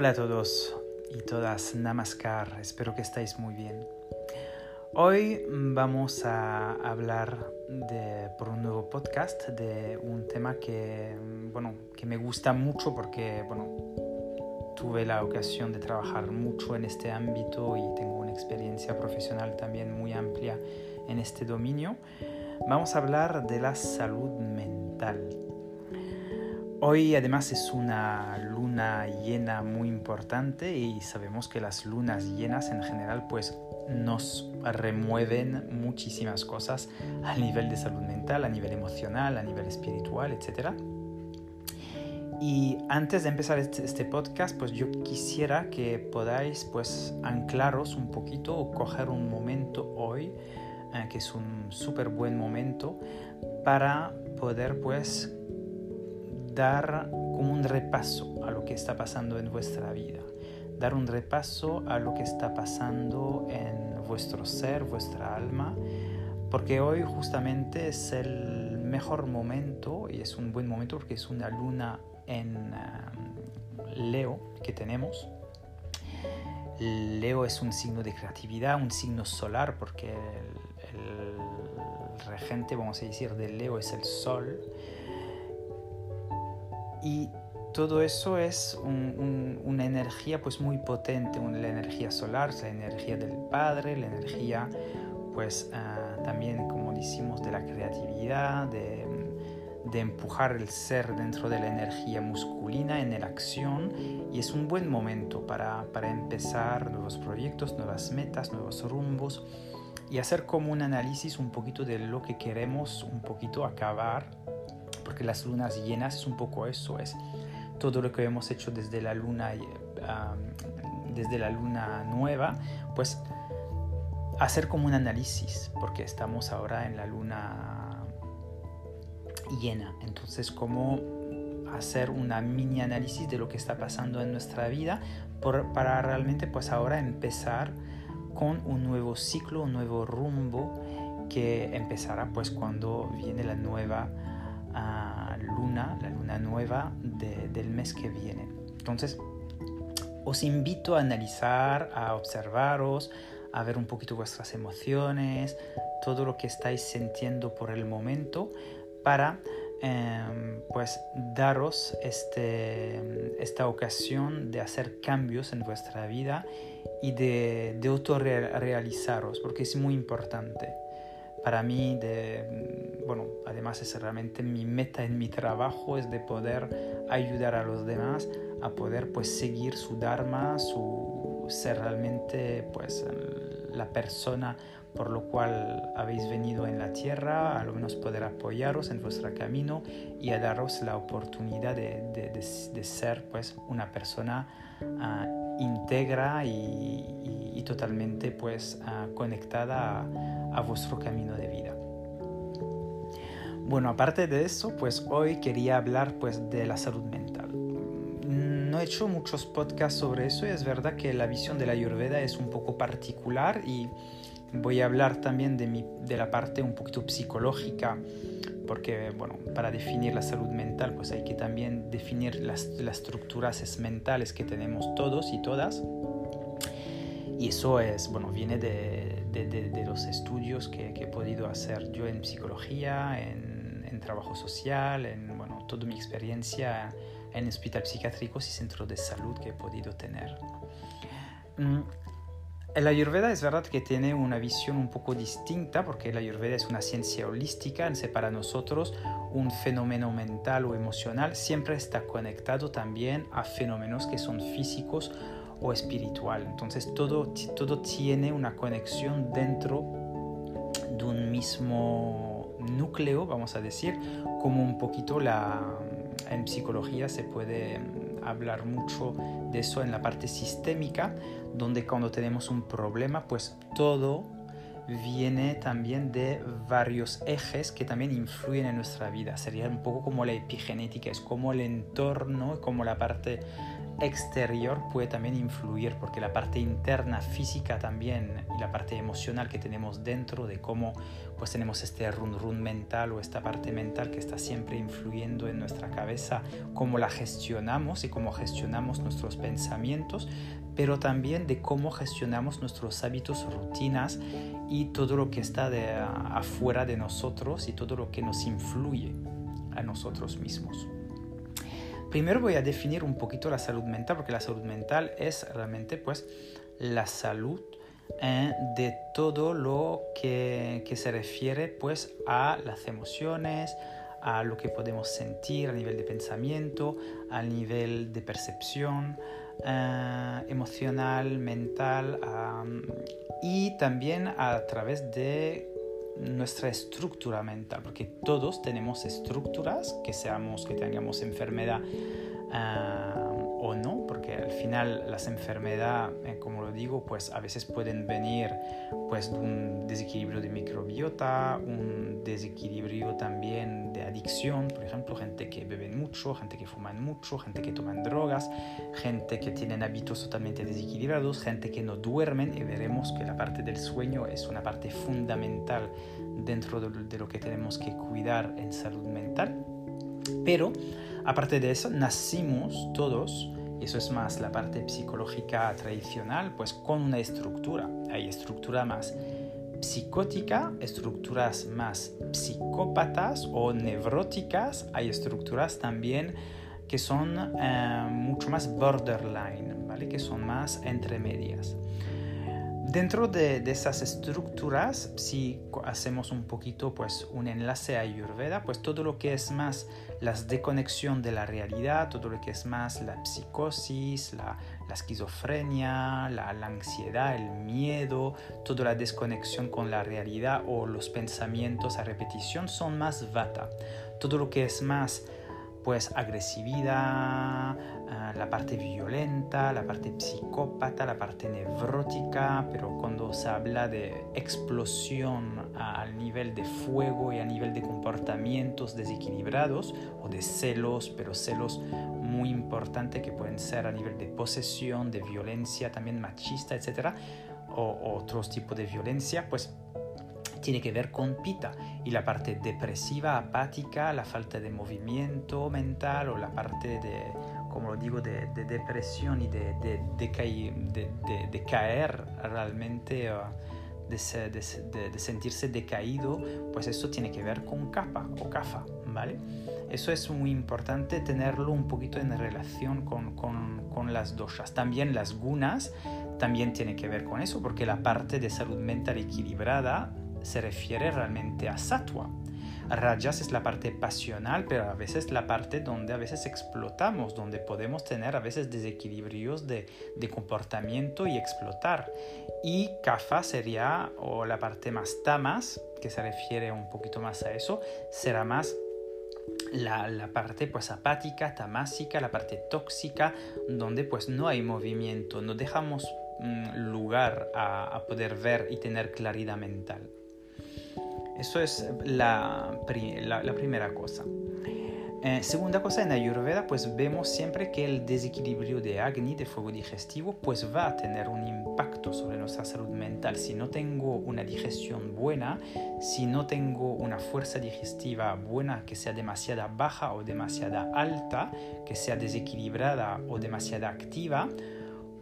Hola a todos y todas, Namaskar, espero que estáis muy bien. Hoy vamos a hablar de, por un nuevo podcast de un tema que, bueno, que me gusta mucho porque bueno, tuve la ocasión de trabajar mucho en este ámbito y tengo una experiencia profesional también muy amplia en este dominio. Vamos a hablar de la salud mental. Hoy además es una luna llena muy importante y sabemos que las lunas llenas en general pues nos remueven muchísimas cosas a nivel de salud mental, a nivel emocional, a nivel espiritual, etc. Y antes de empezar este, este, podcast, pues yo quisiera que podáis pues anclaros un poquito o coger un momento hoy, eh, que es un súper buen momento, para poder pues dar como un repaso a lo que está pasando en vuestra vida, dar un repaso a lo que está pasando en vuestro ser, vuestra alma, porque hoy justamente es el mejor momento y es un buen momento porque es una luna en um, Leo que tenemos. Leo es un signo de creatividad, un signo solar, porque el, el regente, vamos a decir, de Leo es el sol y todo eso es una energía pues muy potente, la energía solar, la energía del Padre, la energía pues ah, también como decimos de la creatividad, de, empujar el ser dentro de la energía masculina en la acción y es un buen momento para, para empezar nuevos proyectos, nuevas metas, nuevos rumbos y hacer como un análisis un poquito de lo que queremos un poquito acabar porque las lunas llenas es un poco eso, es todo lo que hemos hecho desde la luna, desde la luna nueva, pues hacer como un análisis, porque estamos ahora en la luna llena, entonces como hacer una mini análisis de lo que está pasando en nuestra vida para realmente pues ahora empezar con un nuevo ciclo, un nuevo rumbo que empezará pues cuando viene la nueva luna, la luna nueva del mes que viene. Entonces, os invito a analizar, a observaros, a ver un poquito vuestras emociones, todo lo que estáis sintiendo por el momento para em, pues daros este, esta ocasión de hacer cambios en vuestra vida y de, de autorrealizaros, porque es muy importante para mí, de, bueno, además es realmente mi meta en mi trabajo, es de poder ayudar a los demás a poder pues seguir su dharma, su ser realmente pues la persona por lo cual habéis venido en la tierra, a lo menos poder apoyaros en vuestro camino y a daros la oportunidad de, de, de, ser pues una persona uh, íntegra y, totalmente pues uh, conectada a, vuestro camino de vida. Bueno, aparte de eso, pues hoy quería hablar pues de la salud mental. No he hecho muchos podcasts sobre eso y es verdad que la visión de la Ayurveda es un poco particular y Voy a hablar también de, mi, de la parte un poquito psicológica, porque bueno, para definir la salud mental pues hay que también definir las, las estructuras mentales que tenemos todos y todas. Y eso es, bueno, viene de, de, de, los estudios que, que, he podido hacer yo en psicología, en, en, trabajo social, en bueno, toda mi experiencia en hospital psiquiátricos y centros de salud que he podido tener. El Ayurveda es verdad que tiene una visión un poco distinta porque el Ayurveda es una ciencia holística, entonces para nosotros un fenómeno mental o emocional siempre está conectado también a fenómenos que son físicos o espiritual. Entonces todo, todo tiene una conexión dentro de un mismo núcleo, vamos a decir, como un poquito la, en psicología se puede hablar mucho de eso en la parte sistémica, donde cuando tenemos un problema, pues todo viene también de varios ejes que también influyen en nuestra vida. Sería un poco como la epigenética, es como el entorno, como la parte exterior puede también influir, porque la parte interna física también y la parte emocional que tenemos dentro de cómo pues tenemos este run run mental o esta parte mental que está siempre influyendo en nuestra cabeza, cómo la gestionamos y cómo gestionamos nuestros pensamientos, pero también de cómo gestionamos nuestros hábitos, rutinas y todo lo que está de, afuera de nosotros y todo lo que nos influye a nosotros mismos. Primero voy a definir un poquito la salud mental, porque la salud mental es realmente pues la salud eh, de todo lo que, se refiere pues a las emociones, a lo que podemos sentir a nivel de pensamiento, a nivel de percepción eh, emocional, mental y también a través de nuestra estructura mental, porque todos tenemos estructuras, que seamos, que tengamos enfermedad ah, o no, al final las enfermedades, eh, como lo digo, pues a veces pueden venir pues de un desequilibrio de microbiota, un desequilibrio también de adicción, por ejemplo, gente que bebe mucho, gente que fuma mucho, gente que toma drogas, gente que tiene hábitos totalmente desequilibrados, gente que no duermen y veremos que la parte del sueño es una parte fundamental dentro de lo que tenemos que cuidar en salud mental. Pero Aparte de eso, nacimos todos, eso es más la parte psicológica tradicional, pues con una estructura. Hay estructura más psicótica, estructuras más psicópatas o nevróticas, hay estructuras también que son eh, mucho más borderline, ¿vale? que son más entre medias. Dentro de, esas estructuras, si hacemos un poquito pues, un enlace a Ayurveda, pues todo lo que es más la desconexión de la realidad, todo lo que es más la psicosis, la, esquizofrenia, la, la, ansiedad, el miedo, toda la desconexión con la realidad o los pensamientos a repetición son más vata. Todo lo que es más pues agresividad, ah, la parte violenta, la parte psicópata, la parte nevrótica, pero cuando se habla de explosión al nivel de fuego y a nivel de comportamientos desequilibrados o de celos, pero celos muy importantes que pueden ser a nivel de posesión, de violencia también machista, etcétera, o otros tipos de violencia, pues tiene que ver con pita y la parte depresiva, apática, la falta de movimiento mental o la parte de, como lo digo, de, depresión y de, de, caer realmente, uh, de, sentirse decaído, pues eso tiene que ver con capa o cafa, ¿vale? Eso es muy importante tenerlo un poquito en relación con, con, las doshas. También las gunas también tiene que ver con eso, porque la parte de salud mental equilibrada se refiere realmente a sattva. Rajas es la parte pasional, pero a veces la parte donde a veces explotamos, donde podemos tener a veces desequilibrios de, comportamiento y explotar. Y kafa sería, o la parte más tamas, que se refiere un poquito más a eso, será más la, parte pues apática, tamásica, la parte tóxica, donde pues no hay movimiento, no dejamos mm, lugar a poder ver y tener claridad mental. Eso es la, primera cosa. Eh, segunda cosa, en Ayurveda pues vemos siempre que el desequilibrio de Agni, de fuego digestivo, pues va a tener un impacto sobre nuestra salud mental. Si no tengo una digestión buena, si no tengo una fuerza digestiva buena que sea demasiado baja o demasiado alta, que sea desequilibrada o demasiado activa,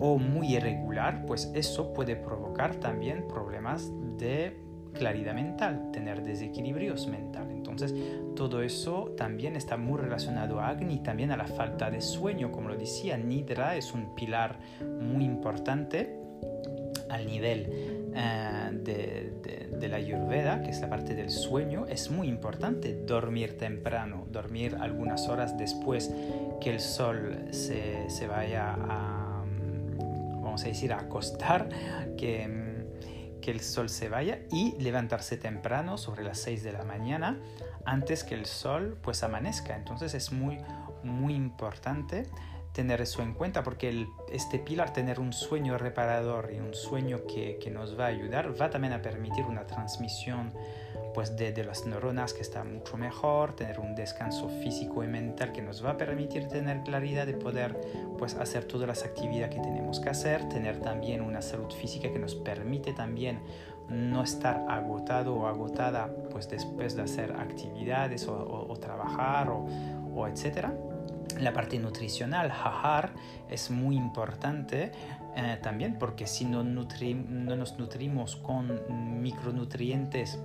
o muy irregular, pues eso puede provocar también problemas de claridad mental, tener desequilibrios mental. Entonces, todo eso también está muy relacionado a Agni, también a la falta de sueño. Como lo decía, Nidra es un pilar muy importante al nivel eh, de, de, la Ayurveda, que es la parte del sueño. Es muy importante dormir temprano, dormir algunas horas después que el sol se, se vaya a, vamos a decir, a acostar, que que el sol se vaya y levantarse temprano sobre las 6 de la mañana antes que el sol pues amanezca. Entonces es muy muy importante tener eso en cuenta porque este pilar, tener un sueño reparador y un sueño que, que, nos va a ayudar, va también a permitir una transmisión pues de, las neuronas que está mucho mejor, tener un descanso físico y mental que nos va a permitir tener claridad de poder pues hacer todas las actividades que tenemos que hacer, tener también una salud física que nos permite también no estar agotado o agotada pues después de hacer actividades o, trabajar o, o etcétera. La parte nutricional, jajar, es muy importante eh, también porque si no, no nos nutrimos con micronutrientes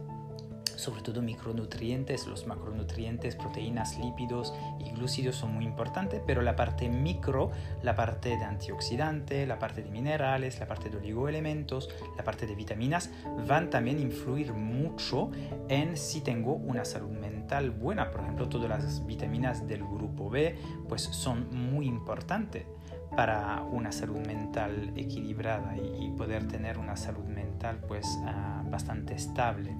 sobre todo micronutrientes, los macronutrientes, proteínas, lípidos y glúcidos son muy importantes, pero la parte micro, la parte de antioxidante, la parte de minerales, la parte de oligoelementos, la parte de vitaminas, van también a influir mucho en si tengo una salud mental buena. Por ejemplo, todas las vitaminas del grupo B pues son muy importantes para una salud mental equilibrada y, poder tener una salud mental pues ah, bastante estable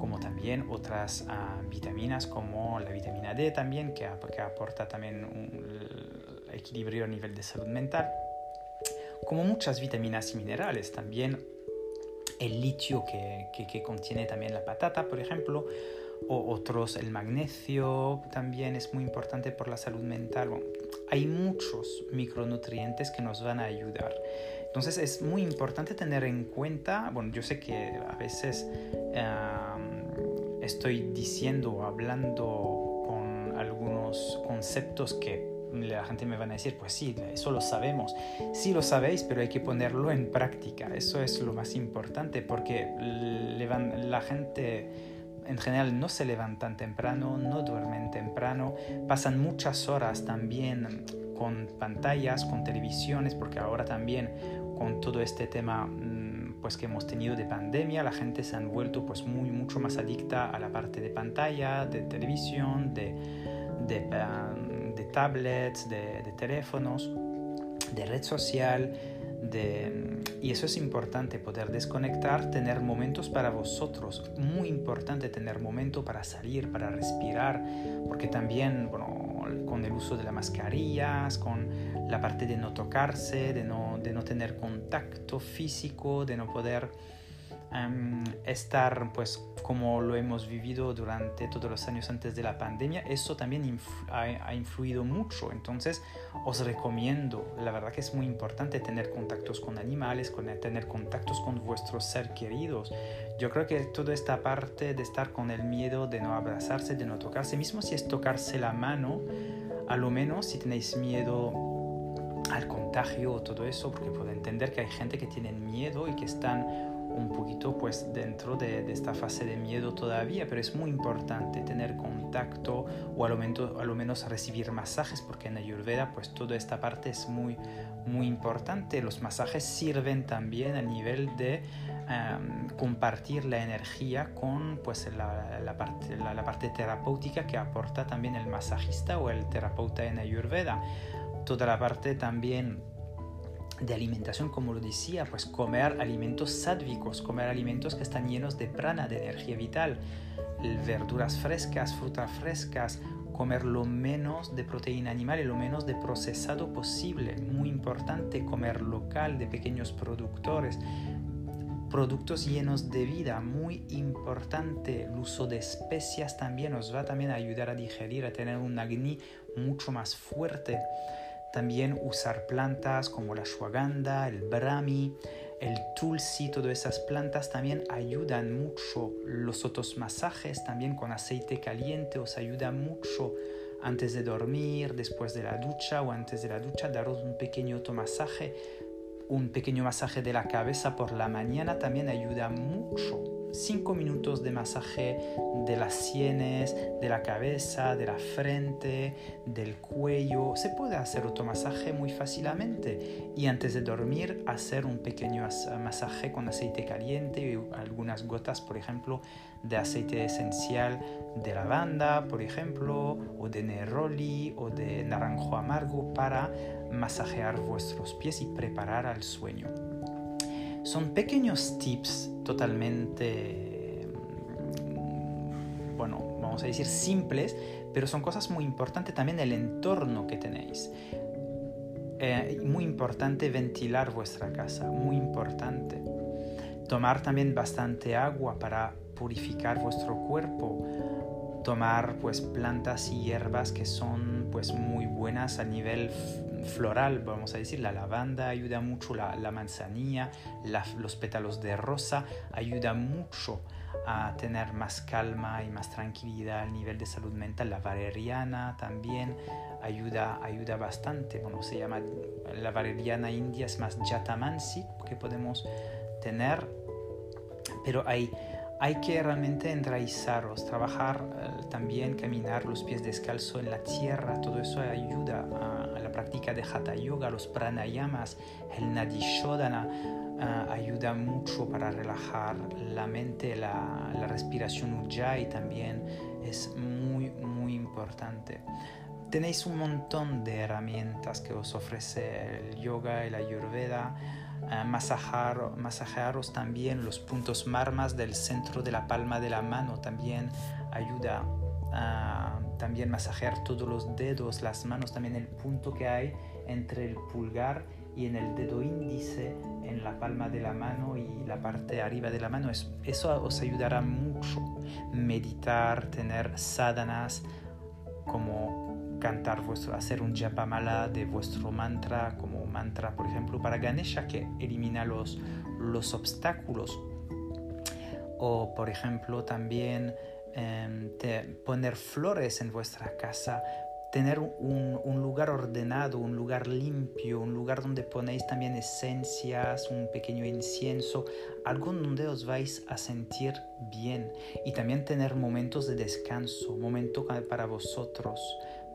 como también otras ah, vitaminas como la vitamina D también, que, aporta también un equilibrio a nivel de salud mental, como muchas vitaminas y minerales, también el litio que, que, contiene también la patata, por ejemplo, o otros, el magnesio también es muy importante por la salud mental. hay muchos micronutrientes que nos van a ayudar. Entonces es muy importante tener en cuenta, bueno, yo sé que a veces estoy diciendo o hablando con algunos conceptos que la gente me va a decir, pues sí, eso lo sabemos. Sí lo sabéis, pero hay que ponerlo en práctica. Eso es lo más importante porque la gente en general no se levantan temprano, no duermen temprano, pasan muchas horas también con pantallas, con televisiones, porque ahora también con todo este tema mm, pues que hemos tenido de pandemia, la gente se han vuelto pues muy mucho más adicta a la parte de pantalla, de televisión, de, de, de tablets, de, de, teléfonos, de red social, de, y eso es importante, poder desconectar, tener momentos para vosotros, muy importante tener momento para salir, para respirar, porque también, bueno, con el uso de las mascarillas, con la parte de no tocarse, de no, de no tener contacto físico, de no poder em, estar pues como lo hemos vivido durante todos los años antes de la pandemia, eso también ha, influido mucho. Entonces os recomiendo, la verdad que es muy importante tener contactos con animales, con, tener contactos con vuestros seres queridos. Yo creo que toda esta parte de estar con el miedo de no abrazarse, de no tocarse, mismo si es tocarse la mano, a lo menos si tenéis miedo al contagio o todo eso, porque puedo entender que hay gente que tiene miedo y que están un poquito pues dentro de, esta fase de miedo todavía, pero es muy importante tener contacto o a lo, menos, a lo menos recibir masajes, porque en Ayurveda pues toda esta parte es muy, muy importante. Los masajes sirven también a nivel de compartir la energía con pues la, la parte terapéutica que aporta también el masajista o el terapeuta en Ayurveda. Toda la parte también de alimentación, como lo decía, pues comer alimentos sádvicos, comer alimentos que están llenos de prana, de energía vital, verduras frescas, frutas frescas, comer lo menos de proteína animal y lo menos de procesado posible. Muy importante comer local, de pequeños productores, productos llenos de vida, muy importante. El uso de especias también nos va también a ayudar a digerir, a tener un agni mucho más fuerte. También usar plantas como la ashwagandha, el brahmi, el tulsi, todas esas plantas también ayudan mucho. Los otros masajes también con aceite caliente os ayuda mucho antes de dormir, después de la ducha o antes de la ducha, daros un pequeño automasaje. Un pequeño masaje de la cabeza por la mañana también ayuda mucho 5 minutos de masaje de las sienes, de la cabeza, de la frente, del cuello. Se puede hacer automasaje muy fácilmente y antes de dormir hacer un pequeño masaje con aceite caliente y algunas gotas, por ejemplo, de aceite esencial de lavanda, por ejemplo, o de neroli o de naranjo amargo para masajear vuestros pies y preparar al sueño. Son pequeños tips totalmente, mm, bueno, vamos a decir simples, pero son cosas muy importantes también el entorno que tenéis. Eh, muy importante ventilar vuestra casa, muy importante. Tomar también bastante agua para purificar vuestro cuerpo, tomar pues plantas y hierbas que son pues muy buenas a nivel floral, vamos a decir, la lavanda ayuda mucho, la, manzanilla, los pétalos de rosa ayuda mucho a tener más calma y más tranquilidad a nivel de salud mental. La valeriana también ayuda, ayuda bastante. Bueno, se llama la valeriana india, es más jatamansi que podemos tener, pero hay, hay que realmente enraizaros, trabajar eh, también, caminar los pies descalzos en la tierra, todo eso ayuda a, la práctica de hatha yoga, los pranayamas, el nadi shodhana Ah, ayuda mucho para relajar la mente, la, respiración ujjayi también es muy, muy importante. Tenéis un montón de herramientas que os ofrece el yoga la ayurveda. Masajar, masajearos también los puntos marmas del centro de la palma de la mano también ayuda a también masajear todos los dedos, las manos, también el punto que hay entre el pulgar y en el dedo índice, en la palma de la mano y la parte arriba de la mano. Eso os ayudará mucho. Meditar, tener sadhanas, como cantar vuestro, hacer un japamala de vuestro mantra, como mantra, por ejemplo, para Ganesha, que elimina los, los obstáculos. O, por ejemplo, también em, poner flores en vuestra casa tener un, un, lugar ordenado, un lugar limpio, un lugar donde ponéis también esencias, un pequeño incienso, algo donde os vais a sentir bien y también tener momentos de descanso, momentos para vosotros,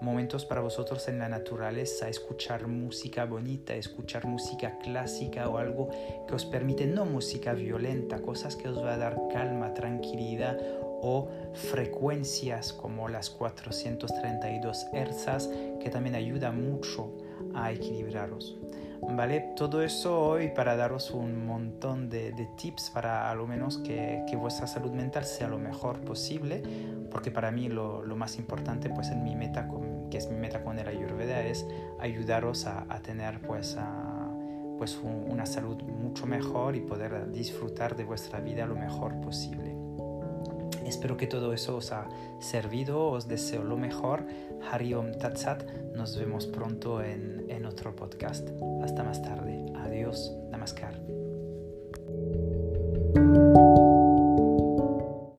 momentos para vosotros en la naturaleza, escuchar música bonita, escuchar música clásica o algo que os permite, no música violenta, cosas que os va a dar calma, tranquilidad o frecuencias como las 432 Hz que también ayuda mucho a equilibraros. ¿Vale? Todo eso hoy para daros un montón de, tips para a lo menos que, que, vuestra salud mental sea lo mejor posible, porque para mí lo, lo más importante pues en mi meta, con, que es mi meta con el Ayurveda, es ayudaros a, tener pues, pues una salud mucho mejor y poder disfrutar de vuestra vida lo mejor posible. Espero que todo eso os ha servido, os deseo lo mejor. Hariom Tatsat, nos vemos pronto en, en otro podcast. Hasta más tarde. Adiós. Namaskar.